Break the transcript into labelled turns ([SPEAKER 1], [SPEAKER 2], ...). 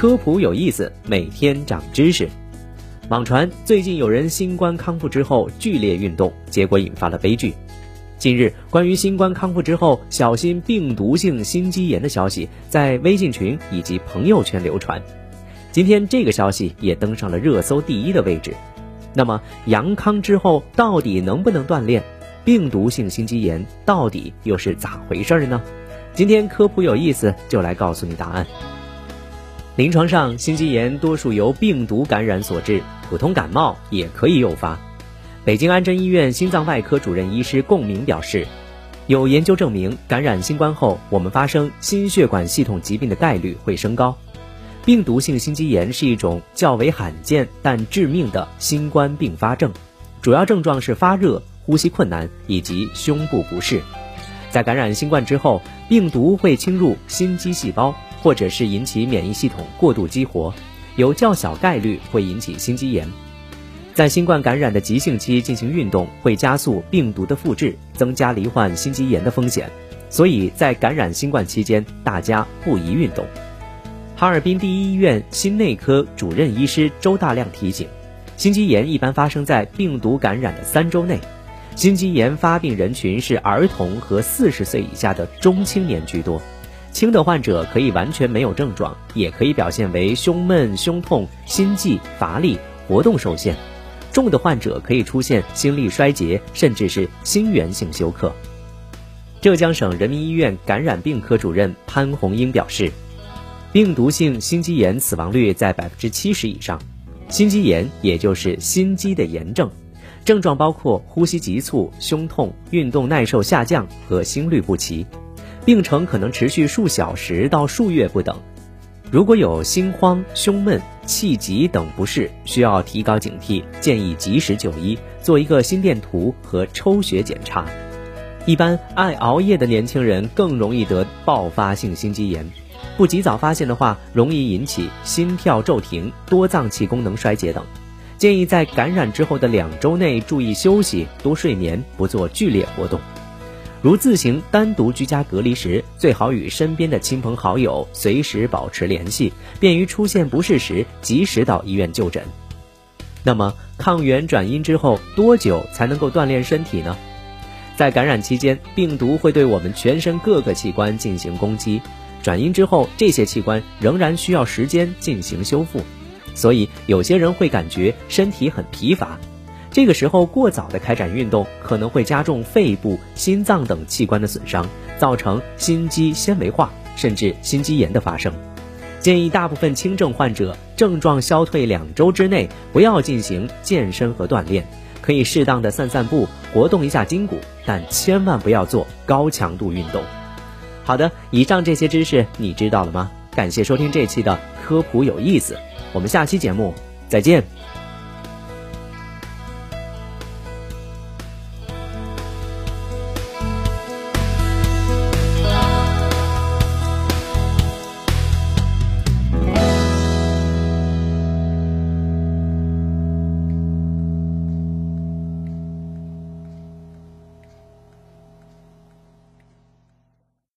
[SPEAKER 1] 科普有意思，每天长知识。网传最近有人新冠康复之后剧烈运动，结果引发了悲剧。近日，关于新冠康复之后小心病毒性心肌炎的消息在微信群以及朋友圈流传。今天这个消息也登上了热搜第一的位置。那么，阳康之后到底能不能锻炼？病毒性心肌炎到底又是咋回事呢？今天科普有意思，就来告诉你答案。临床上，心肌炎多数由病毒感染所致，普通感冒也可以诱发。北京安贞医院心脏外科主任医师龚明表示，有研究证明，感染新冠后，我们发生心血管系统疾病的概率会升高。病毒性心肌炎是一种较为罕见但致命的新冠并发症，主要症状是发热、呼吸困难以及胸部不适。在感染新冠之后，病毒会侵入心肌细胞，或者是引起免疫系统过度激活，有较小概率会引起心肌炎。在新冠感染的急性期进行运动，会加速病毒的复制，增加罹患心肌炎的风险。所以在感染新冠期间，大家不宜运动。哈尔滨第一医院心内科主任医师周大亮提醒，心肌炎一般发生在病毒感染的三周内。心肌炎发病人群是儿童和四十岁以下的中青年居多，轻的患者可以完全没有症状，也可以表现为胸闷、胸痛、心悸、乏力、活动受限；重的患者可以出现心力衰竭，甚至是心源性休克。浙江省人民医院感染病科主任潘红英表示，病毒性心肌炎死亡率在百分之七十以上，心肌炎也就是心肌的炎症。症状包括呼吸急促、胸痛、运动耐受下降和心律不齐，病程可能持续数小时到数月不等。如果有心慌、胸闷、气急等不适，需要提高警惕，建议及时就医，做一个心电图和抽血检查。一般爱熬夜的年轻人更容易得爆发性心肌炎，不及早发现的话，容易引起心跳骤停、多脏器功能衰竭等。建议在感染之后的两周内注意休息、多睡眠，不做剧烈活动。如自行单独居家隔离时，最好与身边的亲朋好友随时保持联系，便于出现不适时及时到医院就诊。那么，抗原转阴之后多久才能够锻炼身体呢？在感染期间，病毒会对我们全身各个器官进行攻击，转阴之后，这些器官仍然需要时间进行修复。所以有些人会感觉身体很疲乏，这个时候过早的开展运动可能会加重肺部、心脏等器官的损伤，造成心肌纤维化，甚至心肌炎的发生。建议大部分轻症患者症状消退两周之内不要进行健身和锻炼，可以适当的散散步，活动一下筋骨，但千万不要做高强度运动。好的，以上这些知识你知道了吗？感谢收听这期的科普有意思。我们下期节目再见。